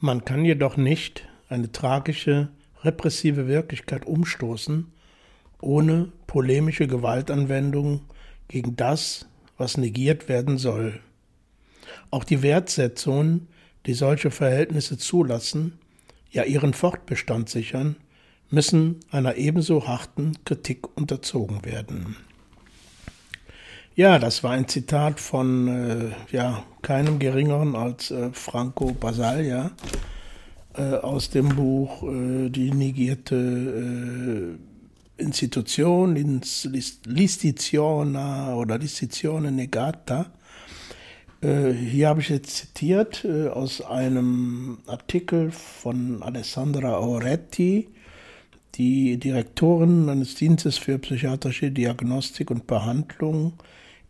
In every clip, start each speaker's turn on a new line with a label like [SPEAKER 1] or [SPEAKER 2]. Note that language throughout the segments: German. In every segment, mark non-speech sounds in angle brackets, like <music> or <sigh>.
[SPEAKER 1] Man kann jedoch nicht eine tragische, repressive Wirklichkeit umstoßen, ohne polemische Gewaltanwendung gegen das, was negiert werden soll. Auch die Wertsetzungen, die solche Verhältnisse zulassen, ja ihren Fortbestand sichern, müssen einer ebenso harten Kritik unterzogen werden. Ja, das war ein Zitat von äh, ja, keinem geringeren als äh, Franco Basaglia äh, aus dem Buch äh, Die negierte äh, Institution, Listiziona oder Listizione negata. Äh, hier habe ich jetzt zitiert aus einem Artikel von Alessandra Auretti, die Direktorin eines Dienstes für psychiatrische Diagnostik und Behandlung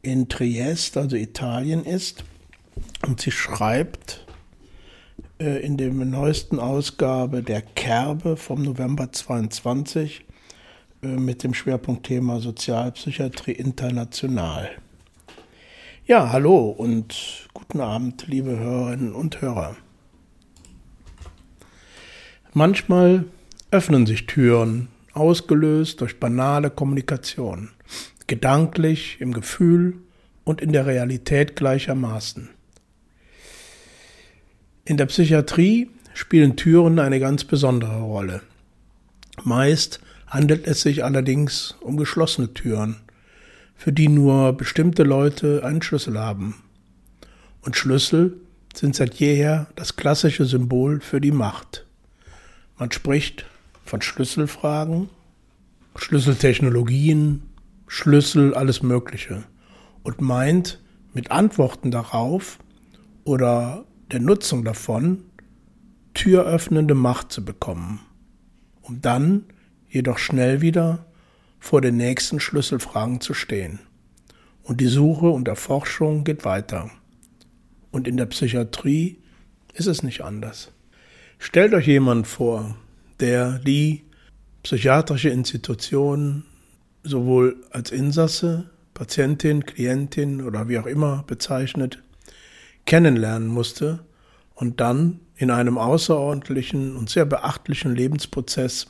[SPEAKER 1] in Triest, also Italien, ist. Und sie schreibt äh, in der neuesten Ausgabe der Kerbe vom November 22 äh, mit dem Schwerpunktthema Sozialpsychiatrie international. Ja, hallo und guten Abend, liebe Hörerinnen und Hörer. Manchmal öffnen sich Türen, ausgelöst durch banale Kommunikation, gedanklich, im Gefühl und in der Realität gleichermaßen. In der Psychiatrie spielen Türen eine ganz besondere Rolle. Meist handelt es sich allerdings um geschlossene Türen, für die nur bestimmte Leute einen Schlüssel haben. Und Schlüssel sind seit jeher das klassische Symbol für die Macht. Man spricht von Schlüsselfragen, Schlüsseltechnologien, Schlüssel, alles Mögliche und meint mit Antworten darauf oder der Nutzung davon türöffnende Macht zu bekommen, um dann jedoch schnell wieder vor den nächsten Schlüsselfragen zu stehen. Und die Suche und Erforschung geht weiter. Und in der Psychiatrie ist es nicht anders. Stellt euch jemand vor, der die psychiatrische Institution sowohl als Insasse, Patientin, Klientin oder wie auch immer bezeichnet, kennenlernen musste und dann in einem außerordentlichen und sehr beachtlichen Lebensprozess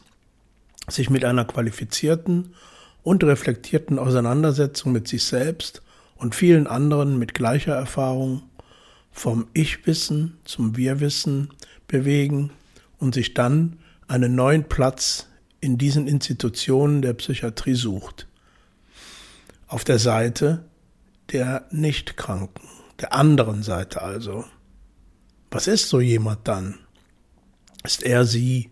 [SPEAKER 1] sich mit einer qualifizierten und reflektierten Auseinandersetzung mit sich selbst und vielen anderen mit gleicher Erfahrung vom Ich-Wissen zum Wir-Wissen bewegen und sich dann einen neuen Platz in diesen Institutionen der Psychiatrie sucht. Auf der Seite der Nichtkranken, der anderen Seite also. Was ist so jemand dann? Ist er sie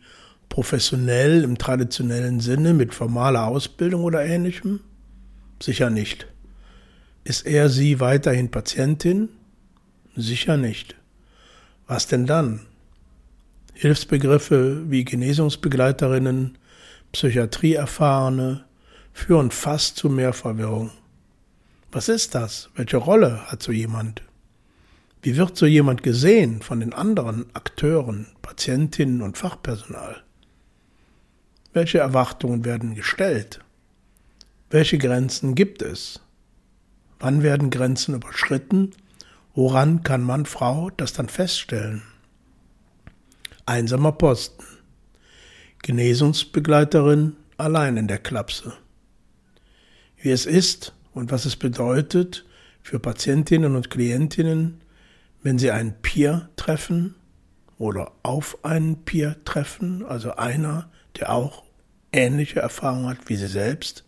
[SPEAKER 1] professionell im traditionellen Sinne mit formaler Ausbildung oder ähnlichem? Sicher nicht. Ist er sie weiterhin Patientin? Sicher nicht. Was denn dann? Hilfsbegriffe wie Genesungsbegleiterinnen, Psychiatrieerfahrene führen fast zu mehr Verwirrung. Was ist das? Welche Rolle hat so jemand? Wie wird so jemand gesehen von den anderen Akteuren, Patientinnen und Fachpersonal? Welche Erwartungen werden gestellt? Welche Grenzen gibt es? Wann werden Grenzen überschritten? Woran kann Mann, Frau das dann feststellen? Einsamer Posten. Genesungsbegleiterin allein in der Klapse. Wie es ist und was es bedeutet für Patientinnen und Klientinnen, wenn sie einen Peer treffen oder auf einen Peer treffen, also einer, der auch ähnliche Erfahrungen hat wie sie selbst,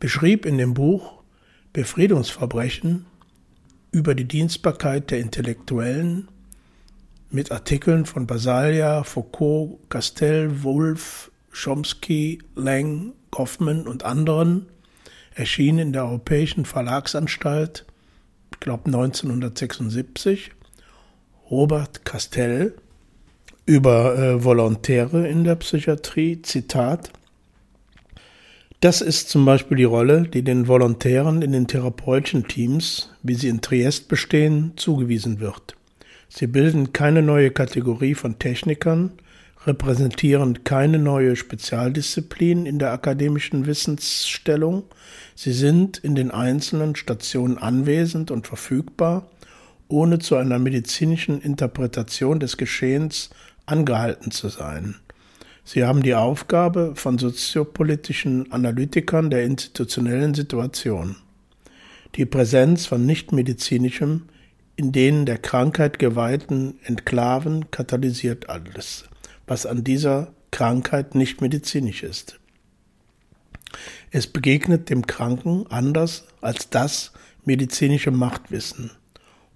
[SPEAKER 1] beschrieb in dem Buch Befriedungsverbrechen über die Dienstbarkeit der Intellektuellen mit Artikeln von Basalia, Foucault, Castell, Wolf, Chomsky, Lang, Goffman und anderen, erschien in der Europäischen Verlagsanstalt, ich glaube 1976, Robert Castell über äh, Volontäre in der Psychiatrie, Zitat, das ist zum Beispiel die Rolle, die den Volontären in den therapeutischen Teams, wie sie in Triest bestehen, zugewiesen wird. Sie bilden keine neue Kategorie von Technikern, repräsentieren keine neue Spezialdisziplin in der akademischen Wissensstellung. Sie sind in den einzelnen Stationen anwesend und verfügbar, ohne zu einer medizinischen Interpretation des Geschehens angehalten zu sein. Sie haben die Aufgabe von soziopolitischen Analytikern der institutionellen Situation. Die Präsenz von nichtmedizinischem, in denen der Krankheit geweihten Enklaven katalysiert alles, was an dieser Krankheit nicht medizinisch ist. Es begegnet dem Kranken anders als das medizinische Machtwissen.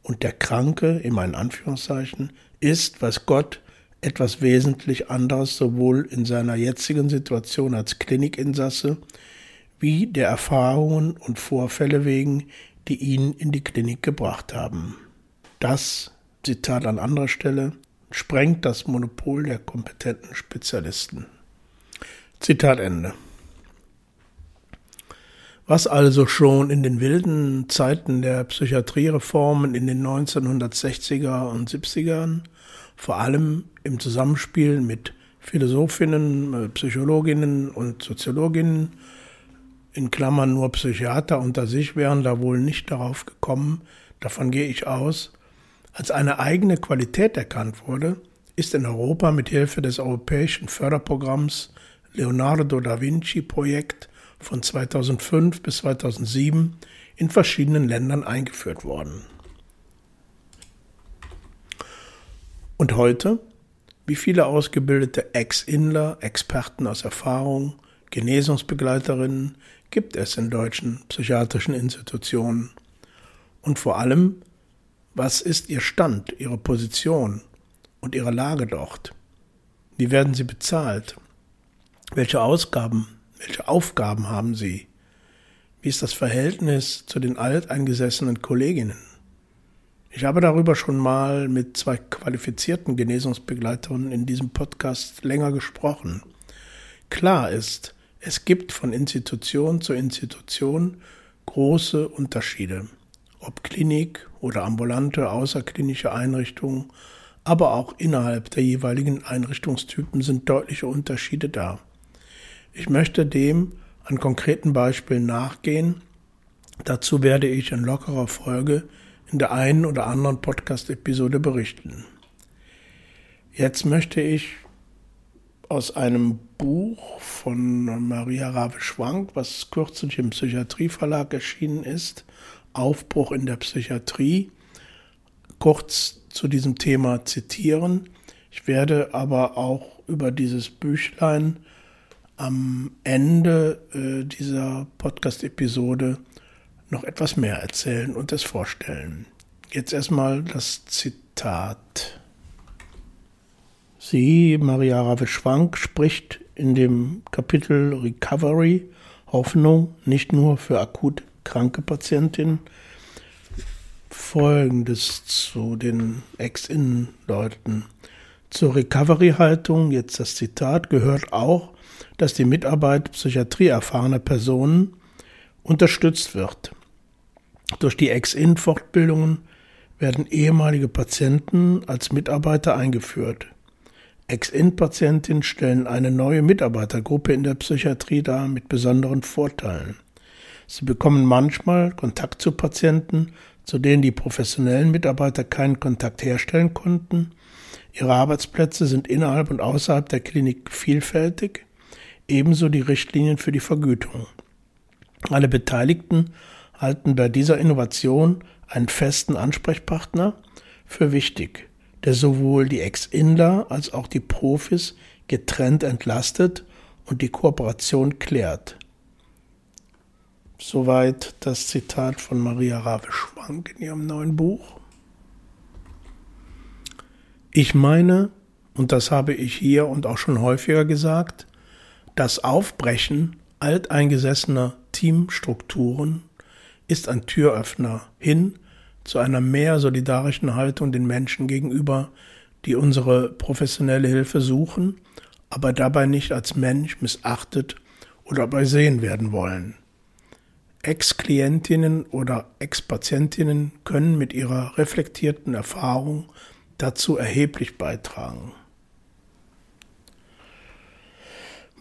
[SPEAKER 1] Und der Kranke, in Anführungszeichen, ist, was Gott, etwas wesentlich anderes sowohl in seiner jetzigen Situation als Klinikinsasse wie der Erfahrungen und Vorfälle wegen, die ihn in die Klinik gebracht haben. Das, Zitat an anderer Stelle, sprengt das Monopol der kompetenten Spezialisten. Zitat Ende. Was also schon in den wilden Zeiten der Psychiatriereformen in den 1960er und 70ern, vor allem im Zusammenspiel mit Philosophinnen, Psychologinnen und Soziologinnen in Klammern nur Psychiater unter sich wären da wohl nicht darauf gekommen, davon gehe ich aus, als eine eigene Qualität erkannt wurde, ist in Europa mit Hilfe des europäischen Förderprogramms Leonardo da Vinci Projekt von 2005 bis 2007 in verschiedenen Ländern eingeführt worden. Und heute, wie viele ausgebildete Ex-Inler, Experten aus Erfahrung, Genesungsbegleiterinnen, gibt es in deutschen psychiatrischen Institutionen? Und vor allem, was ist Ihr Stand, Ihre Position und Ihre Lage dort? Wie werden Sie bezahlt? Welche Ausgaben, welche Aufgaben haben Sie? Wie ist das Verhältnis zu den alteingesessenen Kolleginnen? Ich habe darüber schon mal mit zwei qualifizierten Genesungsbegleiterinnen in diesem Podcast länger gesprochen. Klar ist, es gibt von Institution zu Institution große Unterschiede, ob Klinik oder ambulante außerklinische Einrichtungen, aber auch innerhalb der jeweiligen Einrichtungstypen sind deutliche Unterschiede da. Ich möchte dem an konkreten Beispielen nachgehen. Dazu werde ich in lockerer Folge in der einen oder anderen Podcast-Episode berichten. Jetzt möchte ich aus einem Buch von Maria Rave-Schwank, was kürzlich im Psychiatrieverlag erschienen ist, Aufbruch in der Psychiatrie, kurz zu diesem Thema zitieren. Ich werde aber auch über dieses Büchlein am Ende äh, dieser Podcast-Episode noch etwas mehr erzählen und es vorstellen. Jetzt erstmal das Zitat. Sie, Maria Rave-Schwank, spricht in dem Kapitel Recovery Hoffnung nicht nur für akut kranke Patientinnen. Folgendes zu den Ex-Innen-Leuten. Zur Recovery-Haltung, jetzt das Zitat, gehört auch, dass die Mitarbeit psychiatrieerfahrener Personen unterstützt wird. Durch die Ex-In-Fortbildungen werden ehemalige Patienten als Mitarbeiter eingeführt. Ex-In-Patientinnen stellen eine neue Mitarbeitergruppe in der Psychiatrie dar mit besonderen Vorteilen. Sie bekommen manchmal Kontakt zu Patienten, zu denen die professionellen Mitarbeiter keinen Kontakt herstellen konnten. Ihre Arbeitsplätze sind innerhalb und außerhalb der Klinik vielfältig, ebenso die Richtlinien für die Vergütung. Alle Beteiligten halten bei dieser Innovation einen festen Ansprechpartner für wichtig der sowohl die Ex-Inler als auch die Profis getrennt entlastet und die Kooperation klärt. Soweit das Zitat von Maria Rave-Schwank in ihrem neuen Buch. Ich meine, und das habe ich hier und auch schon häufiger gesagt, das Aufbrechen alteingesessener Teamstrukturen ist ein Türöffner hin zu einer mehr solidarischen Haltung den Menschen gegenüber, die unsere professionelle Hilfe suchen, aber dabei nicht als Mensch missachtet oder übersehen werden wollen. Ex-Klientinnen oder Ex-Patientinnen können mit ihrer reflektierten Erfahrung dazu erheblich beitragen.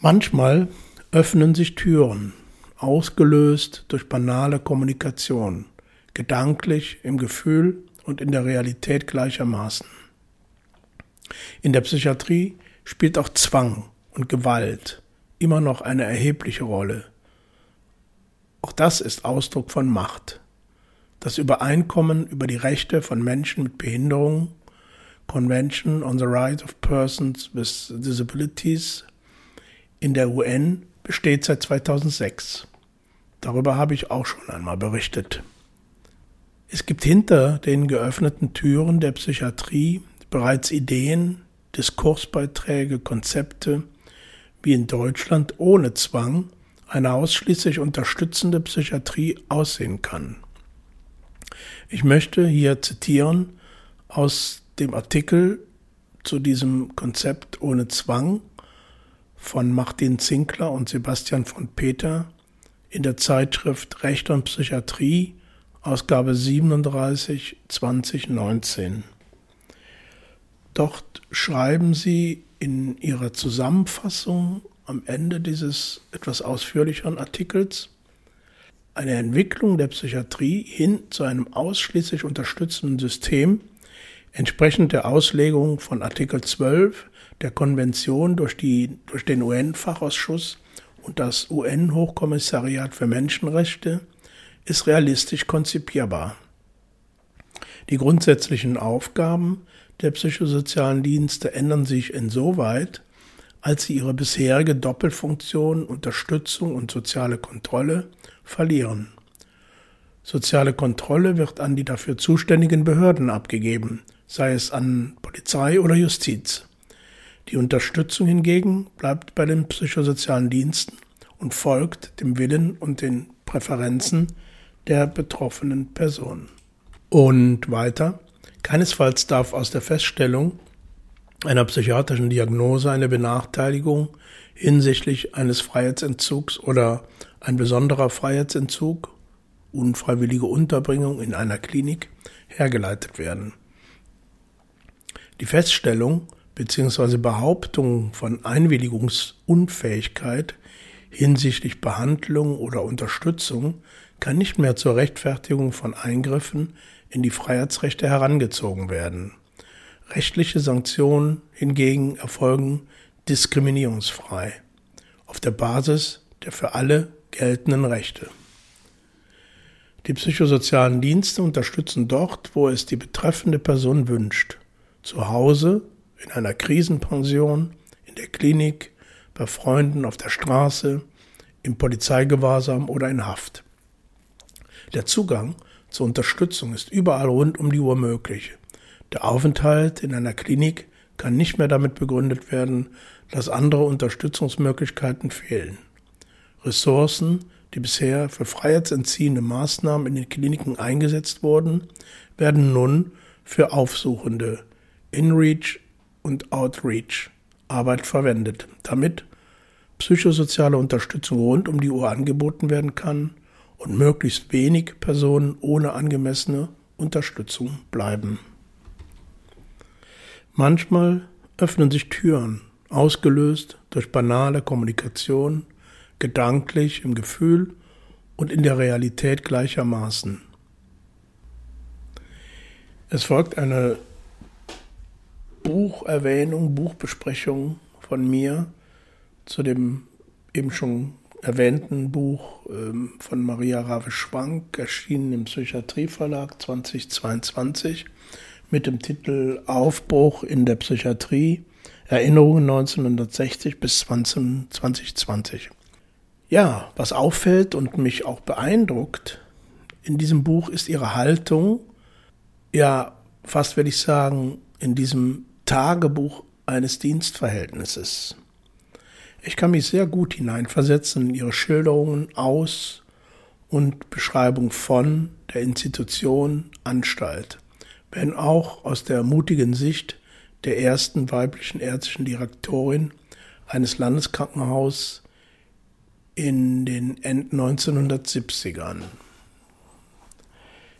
[SPEAKER 1] Manchmal öffnen sich Türen, ausgelöst durch banale Kommunikation, gedanklich, im Gefühl und in der Realität gleichermaßen. In der Psychiatrie spielt auch Zwang und Gewalt immer noch eine erhebliche Rolle. Auch das ist Ausdruck von Macht. Das Übereinkommen über die Rechte von Menschen mit Behinderungen, Convention on the Rights of Persons with Disabilities in der UN besteht seit 2006. Darüber habe ich auch schon einmal berichtet. Es gibt hinter den geöffneten Türen der Psychiatrie bereits Ideen, Diskursbeiträge, Konzepte, wie in Deutschland ohne Zwang eine ausschließlich unterstützende Psychiatrie aussehen kann. Ich möchte hier zitieren aus dem Artikel zu diesem Konzept ohne Zwang von Martin Zinkler und Sebastian von Peter in der Zeitschrift Recht und Psychiatrie Ausgabe 37 2019. Dort schreiben Sie in Ihrer Zusammenfassung am Ende dieses etwas ausführlicheren Artikels eine Entwicklung der Psychiatrie hin zu einem ausschließlich unterstützenden System, entsprechend der Auslegung von Artikel 12 der Konvention durch, die, durch den UN-Fachausschuss und das UN-Hochkommissariat für Menschenrechte ist realistisch konzipierbar. Die grundsätzlichen Aufgaben der psychosozialen Dienste ändern sich insoweit, als sie ihre bisherige Doppelfunktion Unterstützung und soziale Kontrolle verlieren. Soziale Kontrolle wird an die dafür zuständigen Behörden abgegeben, sei es an Polizei oder Justiz. Die Unterstützung hingegen bleibt bei den psychosozialen Diensten und folgt dem Willen und den Präferenzen der betroffenen Person. Und weiter, keinesfalls darf aus der Feststellung einer psychiatrischen Diagnose eine Benachteiligung hinsichtlich eines Freiheitsentzugs oder ein besonderer Freiheitsentzug, unfreiwillige Unterbringung in einer Klinik hergeleitet werden. Die Feststellung bzw. Behauptung von Einwilligungsunfähigkeit hinsichtlich Behandlung oder Unterstützung kann nicht mehr zur Rechtfertigung von Eingriffen in die Freiheitsrechte herangezogen werden. Rechtliche Sanktionen hingegen erfolgen diskriminierungsfrei auf der Basis der für alle geltenden Rechte. Die psychosozialen Dienste unterstützen dort, wo es die betreffende Person wünscht. Zu Hause, in einer Krisenpension, in der Klinik, bei Freunden auf der Straße, im Polizeigewahrsam oder in Haft. Der Zugang zur Unterstützung ist überall rund um die Uhr möglich. Der Aufenthalt in einer Klinik kann nicht mehr damit begründet werden, dass andere Unterstützungsmöglichkeiten fehlen. Ressourcen, die bisher für freiheitsentziehende Maßnahmen in den Kliniken eingesetzt wurden, werden nun für aufsuchende In-Reach und Outreach Arbeit verwendet, damit psychosoziale Unterstützung rund um die Uhr angeboten werden kann und möglichst wenig Personen ohne angemessene Unterstützung bleiben. Manchmal öffnen sich Türen, ausgelöst durch banale Kommunikation, gedanklich im Gefühl und in der Realität gleichermaßen. Es folgt eine Bucherwähnung, Buchbesprechung von mir zu dem eben schon erwähnten Buch ähm, von Maria Rave-Schwank, erschienen im Psychiatrieverlag 2022 mit dem Titel Aufbruch in der Psychiatrie, Erinnerungen 1960 bis 2020. Ja, was auffällt und mich auch beeindruckt in diesem Buch ist ihre Haltung, ja, fast würde ich sagen, in diesem Tagebuch eines Dienstverhältnisses. Ich kann mich sehr gut hineinversetzen in ihre Schilderungen aus und Beschreibung von der Institution Anstalt, wenn auch aus der mutigen Sicht der ersten weiblichen ärztlichen Direktorin eines Landeskrankenhauses in den End 1970ern.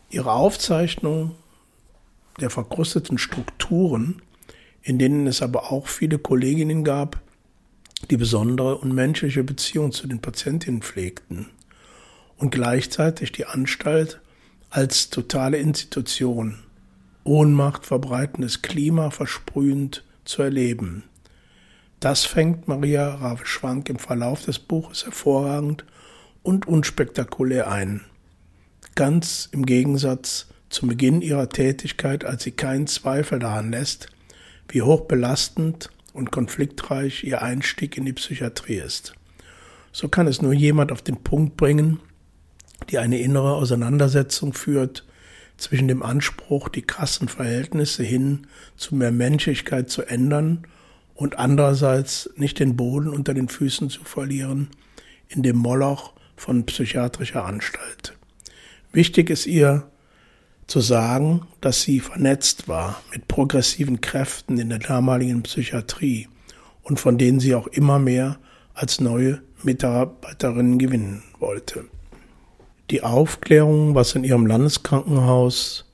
[SPEAKER 1] Ihre Aufzeichnung der verkrusteten Strukturen, in denen es aber auch viele Kolleginnen gab, die besondere und menschliche Beziehung zu den Patientinnen pflegten und gleichzeitig die Anstalt als totale Institution, Ohnmacht verbreitendes Klima versprühend zu erleben. Das fängt Maria Raveschwank im Verlauf des Buches hervorragend und unspektakulär ein. Ganz im Gegensatz zum Beginn ihrer Tätigkeit, als sie keinen Zweifel daran lässt, wie hoch belastend und konfliktreich ihr Einstieg in die Psychiatrie ist. So kann es nur jemand auf den Punkt bringen, die eine innere Auseinandersetzung führt zwischen dem Anspruch, die krassen Verhältnisse hin zu mehr Menschlichkeit zu ändern und andererseits nicht den Boden unter den Füßen zu verlieren in dem Moloch von psychiatrischer Anstalt. Wichtig ist ihr zu sagen, dass sie vernetzt war mit progressiven Kräften in der damaligen Psychiatrie und von denen sie auch immer mehr als neue Mitarbeiterinnen gewinnen wollte die Aufklärung, was in ihrem Landeskrankenhaus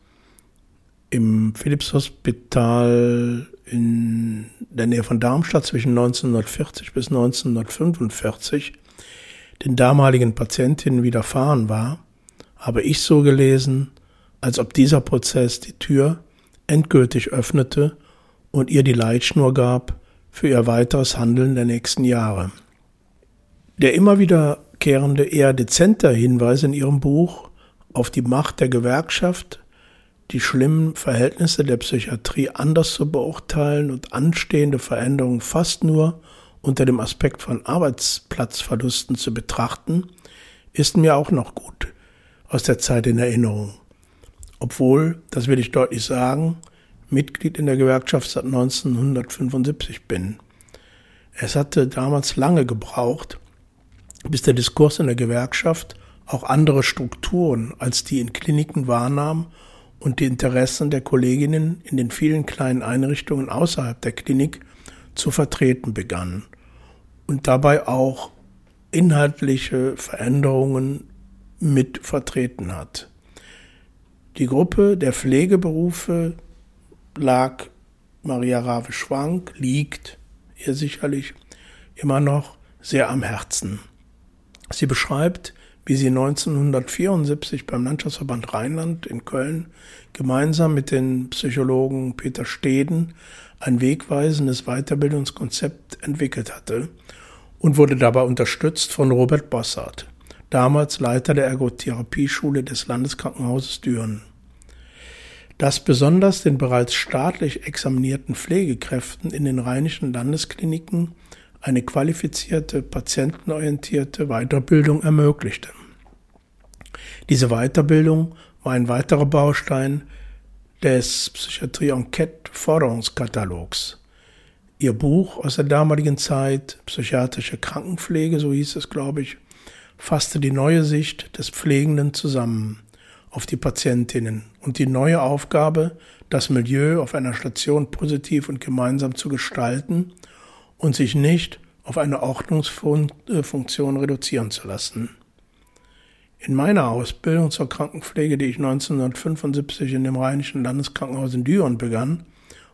[SPEAKER 1] im Philipshospital in der Nähe von Darmstadt zwischen 1940 bis 1945 den damaligen Patientinnen widerfahren war, habe ich so gelesen, als ob dieser Prozess die Tür endgültig öffnete und ihr die Leitschnur gab für ihr weiteres Handeln der nächsten Jahre. Der immer wieder kehrende eher dezenter Hinweis in ihrem Buch auf die Macht der Gewerkschaft, die schlimmen Verhältnisse der Psychiatrie anders zu beurteilen und anstehende Veränderungen fast nur unter dem Aspekt von Arbeitsplatzverlusten zu betrachten, ist mir auch noch gut aus der Zeit in Erinnerung. Obwohl, das will ich deutlich sagen, Mitglied in der Gewerkschaft seit 1975 bin. Es hatte damals lange gebraucht, bis der Diskurs in der Gewerkschaft auch andere Strukturen als die in Kliniken wahrnahm und die Interessen der Kolleginnen in den vielen kleinen Einrichtungen außerhalb der Klinik zu vertreten begann und dabei auch inhaltliche Veränderungen mit vertreten hat. Die Gruppe der Pflegeberufe lag Maria Rave-Schwank, liegt ihr sicherlich immer noch sehr am Herzen. Sie beschreibt, wie sie 1974 beim Landschaftsverband Rheinland in Köln gemeinsam mit den Psychologen Peter Steden ein wegweisendes Weiterbildungskonzept entwickelt hatte und wurde dabei unterstützt von Robert Bossart, damals Leiter der Ergotherapieschule des Landeskrankenhauses Düren. Dass besonders den bereits staatlich examinierten Pflegekräften in den rheinischen Landeskliniken eine qualifizierte, patientenorientierte Weiterbildung ermöglichte. Diese Weiterbildung war ein weiterer Baustein des Psychiatrie Enquete Forderungskatalogs. Ihr Buch aus der damaligen Zeit, Psychiatrische Krankenpflege, so hieß es, glaube ich, fasste die neue Sicht des Pflegenden zusammen auf die Patientinnen und die neue Aufgabe, das Milieu auf einer Station positiv und gemeinsam zu gestalten und sich nicht auf eine Ordnungsfunktion reduzieren zu lassen. In meiner Ausbildung zur Krankenpflege, die ich 1975 in dem Rheinischen Landeskrankenhaus in Düren begann,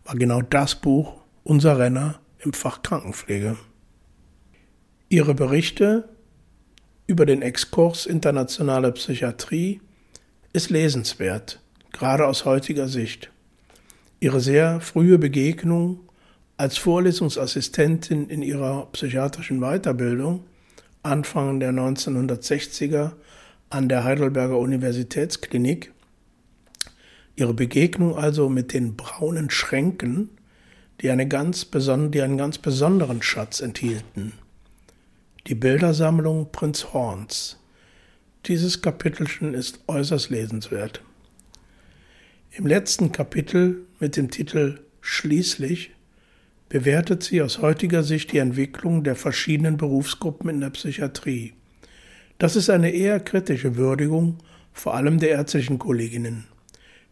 [SPEAKER 1] war genau das Buch unser Renner im Fach Krankenpflege. Ihre Berichte über den Exkurs internationale Psychiatrie ist lesenswert, gerade aus heutiger Sicht. Ihre sehr frühe Begegnung als Vorlesungsassistentin in ihrer psychiatrischen Weiterbildung Anfang der 1960er an der Heidelberger Universitätsklinik. Ihre Begegnung also mit den braunen Schränken, die, eine ganz die einen ganz besonderen Schatz enthielten. Die Bildersammlung Prinz Horns. Dieses Kapitelchen ist äußerst lesenswert. Im letzten Kapitel mit dem Titel Schließlich bewertet sie aus heutiger Sicht die Entwicklung der verschiedenen Berufsgruppen in der Psychiatrie. Das ist eine eher kritische Würdigung, vor allem der ärztlichen Kolleginnen,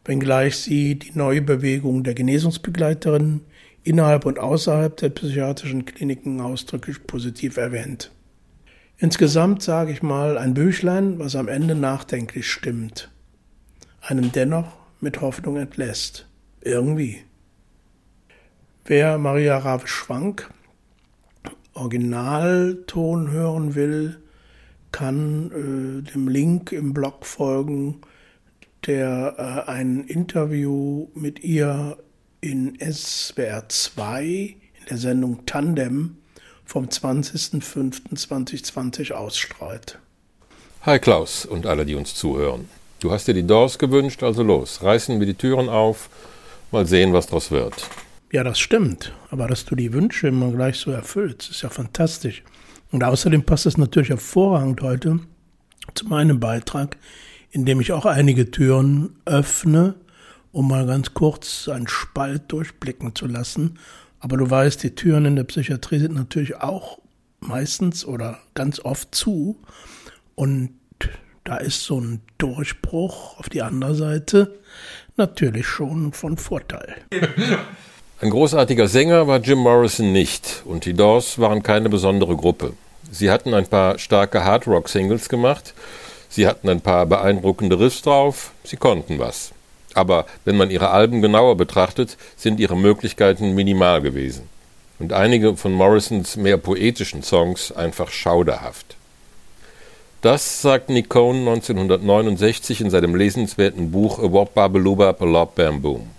[SPEAKER 1] wenngleich sie die neue Bewegung der Genesungsbegleiterinnen innerhalb und außerhalb der psychiatrischen Kliniken ausdrücklich positiv erwähnt. Insgesamt sage ich mal ein Büchlein, was am Ende nachdenklich stimmt, einen dennoch mit Hoffnung entlässt. Irgendwie. Wer Maria Rabe-Schwank Originalton hören will, kann äh, dem Link im Blog folgen, der äh, ein Interview mit ihr in SWR 2 in der Sendung Tandem vom 20.05.2020 ausstrahlt.
[SPEAKER 2] Hi Klaus und alle, die uns zuhören. Du hast dir die Doors gewünscht, also los, reißen wir die Türen auf, mal sehen, was draus wird.
[SPEAKER 1] Ja, das stimmt. Aber dass du die Wünsche immer gleich so erfüllst, ist ja fantastisch. Und außerdem passt es natürlich hervorragend heute zu meinem Beitrag, in dem ich auch einige Türen öffne, um mal ganz kurz einen Spalt durchblicken zu lassen. Aber du weißt, die Türen in der Psychiatrie sind natürlich auch meistens oder ganz oft zu. Und da ist so ein Durchbruch auf die andere Seite natürlich schon von Vorteil. <laughs>
[SPEAKER 2] Ein großartiger Sänger war Jim Morrison nicht und die Doors waren keine besondere Gruppe. Sie hatten ein paar starke Hardrock-Singles gemacht, sie hatten ein paar beeindruckende Riffs drauf, sie konnten was. Aber wenn man ihre Alben genauer betrachtet, sind ihre Möglichkeiten minimal gewesen. Und einige von Morrisons mehr poetischen Songs einfach schauderhaft. Das sagt Nick Cohn 1969 in seinem lesenswerten Buch A Wop Babeluba Palop Bam Boom.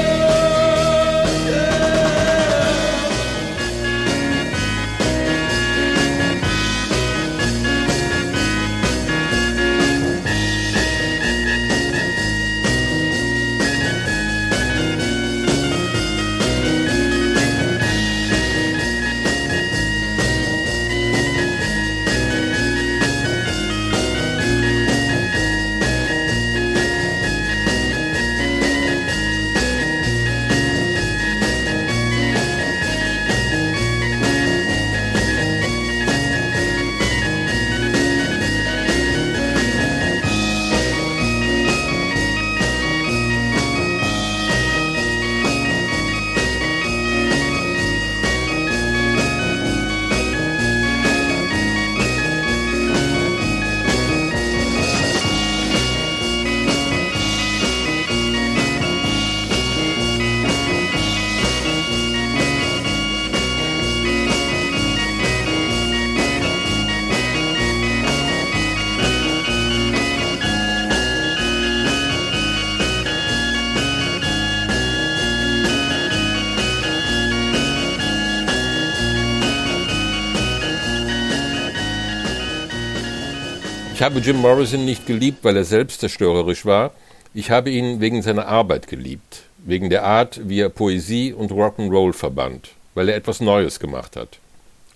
[SPEAKER 2] Ich habe Jim Morrison nicht geliebt, weil er selbst zerstörerisch war. Ich habe ihn wegen seiner Arbeit geliebt, wegen der Art, wie er Poesie und Rock'n'Roll verband, weil er etwas Neues gemacht hat,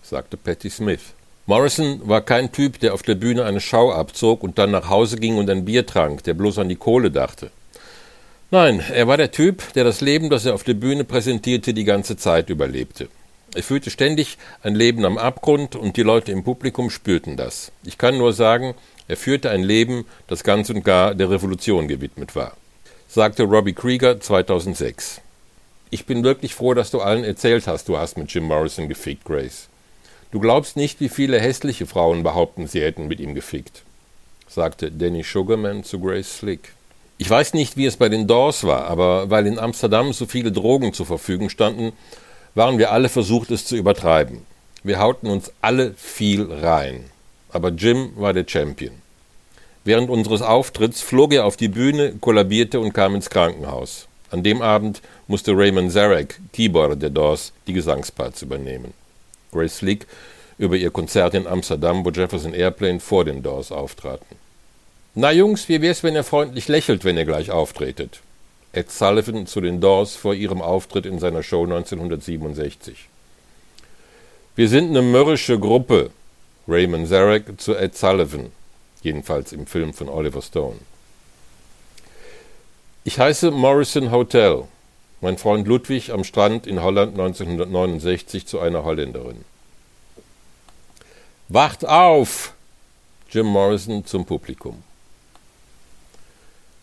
[SPEAKER 2] sagte Patti Smith. Morrison war kein Typ, der auf der Bühne eine Schau abzog und dann nach Hause ging und ein Bier trank, der bloß an die Kohle dachte. Nein, er war der Typ, der das Leben, das er auf der Bühne präsentierte, die ganze Zeit überlebte. Er führte ständig ein Leben am Abgrund und die Leute im Publikum spürten das. Ich kann nur sagen, er führte ein Leben, das ganz und gar der Revolution gewidmet war, sagte Robbie Krieger 2006. Ich bin wirklich froh, dass du allen erzählt hast, du hast mit Jim Morrison gefickt, Grace. Du glaubst nicht, wie viele hässliche Frauen behaupten, sie hätten mit ihm gefickt, sagte Danny Sugarman zu Grace Slick. Ich weiß nicht, wie es bei den Doors war, aber weil in Amsterdam so viele Drogen zur Verfügung standen, waren wir alle versucht, es zu übertreiben. Wir hauten uns alle viel rein aber Jim war der Champion. Während unseres Auftritts flog er auf die Bühne, kollabierte und kam ins Krankenhaus.
[SPEAKER 3] An dem Abend musste Raymond Zarek, Keyboarder der Doors, die Gesangsparts übernehmen. Grace Slick über ihr Konzert in Amsterdam, wo Jefferson Airplane vor den Doors auftraten. Na Jungs, wie wär's, wenn ihr freundlich lächelt, wenn ihr gleich auftretet? Ed Sullivan zu den Doors vor ihrem Auftritt in seiner Show 1967. Wir sind eine mürrische Gruppe, Raymond Zarek zu Ed Sullivan, jedenfalls im Film von Oliver Stone. Ich heiße Morrison Hotel, mein Freund Ludwig am Strand in Holland 1969 zu einer Holländerin. Wacht auf! Jim Morrison zum Publikum.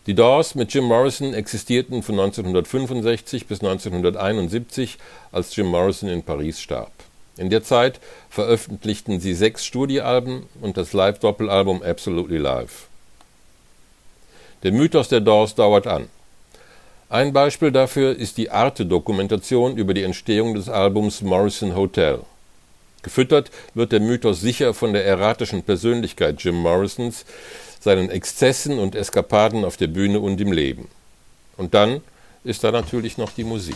[SPEAKER 3] Die Doors mit Jim Morrison existierten von 1965 bis 1971, als Jim Morrison in Paris starb. In der Zeit veröffentlichten sie sechs Studioalben und das Live-Doppelalbum Absolutely Live. Der Mythos der Doors dauert an. Ein Beispiel dafür ist die Arte-Dokumentation über die Entstehung des Albums Morrison Hotel. Gefüttert wird der Mythos sicher von der erratischen Persönlichkeit Jim Morrisons, seinen Exzessen und Eskapaden auf der Bühne und im Leben. Und dann ist da natürlich noch die Musik.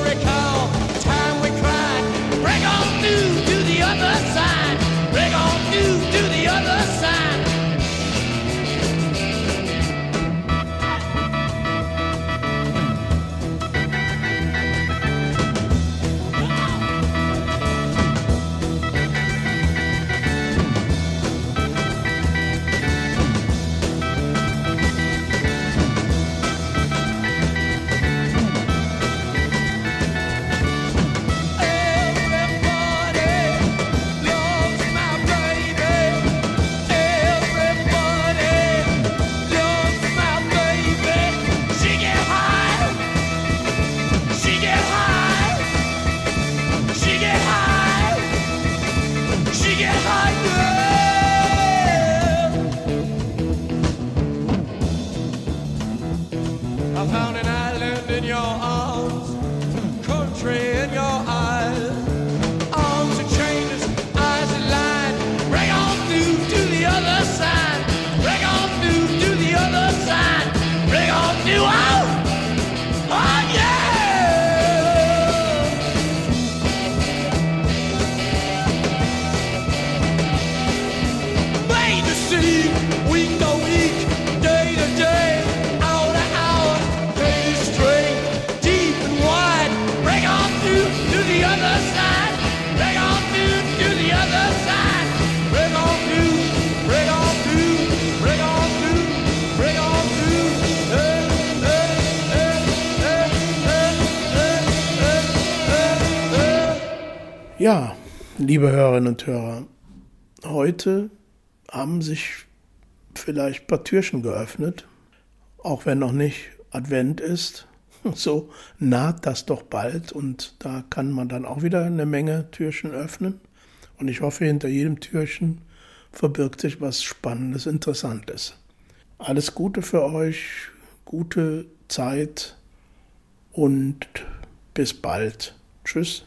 [SPEAKER 3] through to the other side,
[SPEAKER 1] Ja, liebe Hörerinnen und Hörer, heute haben sich vielleicht ein paar Türchen geöffnet, auch wenn noch nicht Advent ist. <laughs> So naht das doch bald und da kann man dann auch wieder eine Menge Türchen öffnen. Und ich hoffe, hinter jedem Türchen verbirgt sich was Spannendes, Interessantes. Alles Gute für euch, gute Zeit und bis bald. Tschüss.